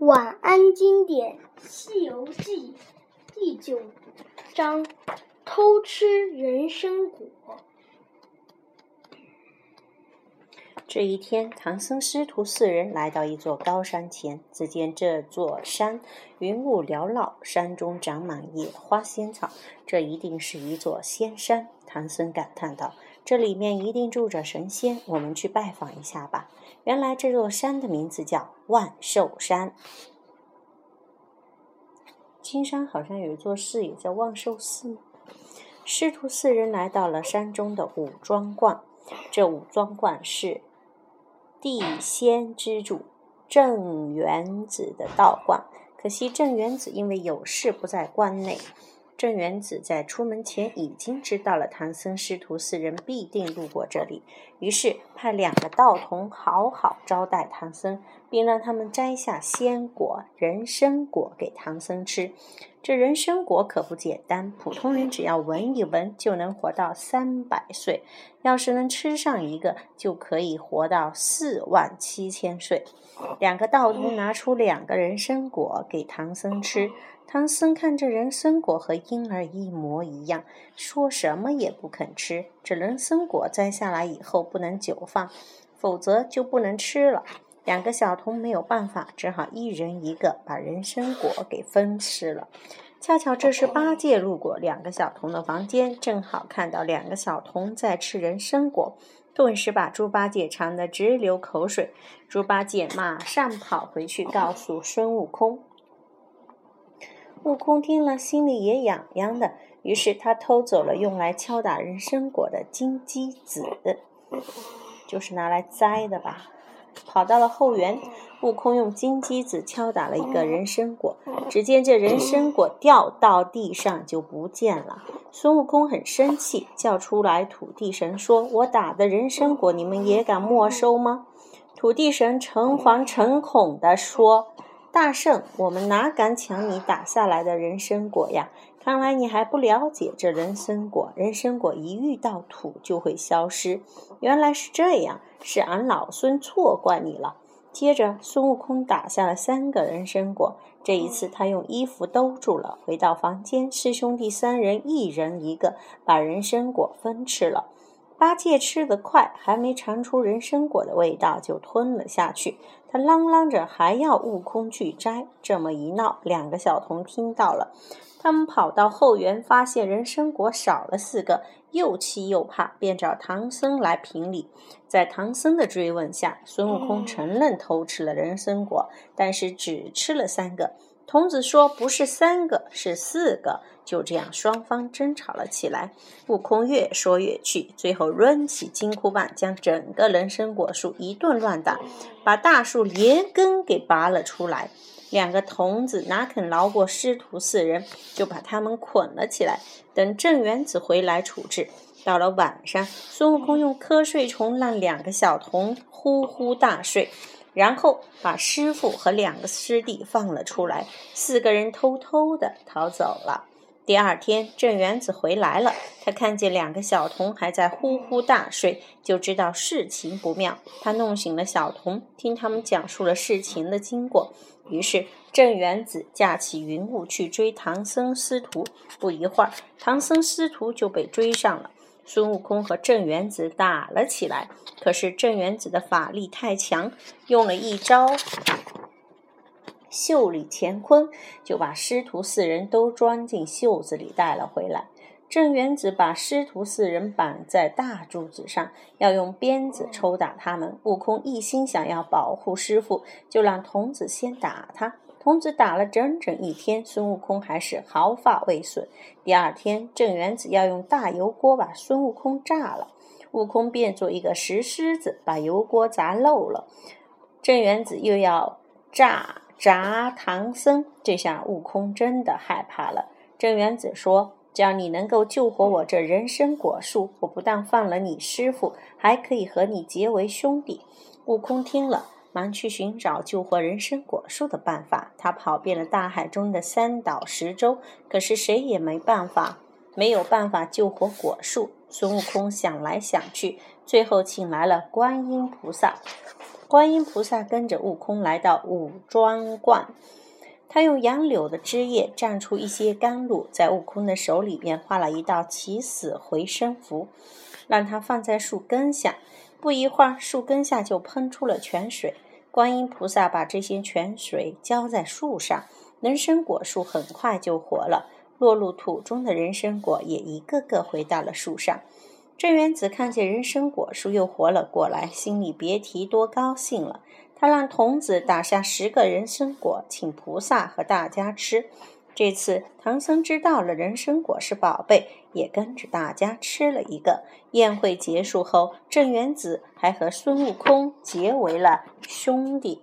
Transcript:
晚安经典《西游记》第九章：偷吃人参果。这一天，唐僧师徒四人来到一座高山前。只见这座山云雾缭绕，山中长满野花仙草，这一定是一座仙山。唐僧感叹道：“这里面一定住着神仙，我们去拜访一下吧。”原来这座山的名字叫万寿山。青山好像有一座寺，也叫万寿寺。师徒四人来到了山中的五庄观，这五庄观是。地仙之主郑元子的道观，可惜郑元子因为有事不在观内。镇元子在出门前已经知道了唐僧师徒四人必定路过这里，于是派两个道童好好招待唐僧，并让他们摘下鲜果人参果给唐僧吃。这人参果可不简单，普通人只要闻一闻就能活到三百岁，要是能吃上一个，就可以活到四万七千岁。两个道童拿出两个人参果给唐僧吃。唐僧看这人参果和婴儿一模一样，说什么也不肯吃。这人参果摘下来以后不能久放，否则就不能吃了。两个小童没有办法，只好一人一个把人参果给分吃了。恰巧这时八戒路过两个小童的房间，正好看到两个小童在吃人参果，顿时把猪八戒馋得直流口水。猪八戒马上跑回去告诉孙悟空。悟空听了，心里也痒痒的，于是他偷走了用来敲打人参果的金鸡子，就是拿来摘的吧。跑到了后园，悟空用金鸡子敲打了一个人参果，只见这人参果掉到地上就不见了。孙悟空很生气，叫出来土地神说：“我打的人参果，你们也敢没收吗？”土地神诚惶诚恐地说。大圣，我们哪敢抢你打下来的人参果呀？看来你还不了解这人参果。人参果一遇到土就会消失。原来是这样，是俺老孙错怪你了。接着，孙悟空打下了三个人参果。这一次，他用衣服兜住了。回到房间，师兄弟三人一人一个，把人参果分吃了。八戒吃得快，还没尝出人参果的味道，就吞了下去。他嚷嚷着还要悟空去摘。这么一闹，两个小童听到了，他们跑到后园，发现人参果少了四个，又气又怕，便找唐僧来评理。在唐僧的追问下，孙悟空承认偷吃了人参果，但是只吃了三个。童子说：“不是三个，是四个。”就这样，双方争吵了起来。悟空越说越气，最后抡起金箍棒，将整个人参果树一顿乱打，把大树连根给拔了出来。两个童子哪肯饶过师徒四人，就把他们捆了起来，等镇元子回来处置。到了晚上，孙悟空用瞌睡虫让两个小童呼呼大睡。然后把师傅和两个师弟放了出来，四个人偷偷的逃走了。第二天，镇元子回来了，他看见两个小童还在呼呼大睡，就知道事情不妙。他弄醒了小童，听他们讲述了事情的经过。于是，镇元子架起云雾去追唐僧师徒。不一会儿，唐僧师徒就被追上了。孙悟空和镇元子打了起来，可是镇元子的法力太强，用了一招袖里乾坤，就把师徒四人都装进袖子里带了回来。镇元子把师徒四人绑在大柱子上，要用鞭子抽打他们。悟空一心想要保护师傅，就让童子先打他。童子打了整整一天，孙悟空还是毫发未损。第二天，镇元子要用大油锅把孙悟空炸了，悟空变做一个石狮子，把油锅砸漏了。镇元子又要炸炸唐僧，这下悟空真的害怕了。镇元子说：“只要你能够救活我这人参果树，我不但放了你师傅，还可以和你结为兄弟。”悟空听了。忙去寻找救活人参果树的办法。他跑遍了大海中的三岛十洲，可是谁也没办法，没有办法救活果树。孙悟空想来想去，最后请来了观音菩萨。观音菩萨跟着悟空来到五庄观，他用杨柳的枝叶蘸出一些甘露，在悟空的手里面画了一道起死回生符，让他放在树根下。不一会儿，树根下就喷出了泉水。观音菩萨把这些泉水浇在树上，人参果树很快就活了。落入土中的人参果也一个个回到了树上。镇元子看见人参果树又活了过来，心里别提多高兴了。他让童子打下十个人参果，请菩萨和大家吃。这次唐僧知道了人参果是宝贝，也跟着大家吃了一个。宴会结束后，镇元子还和孙悟空结为了兄弟。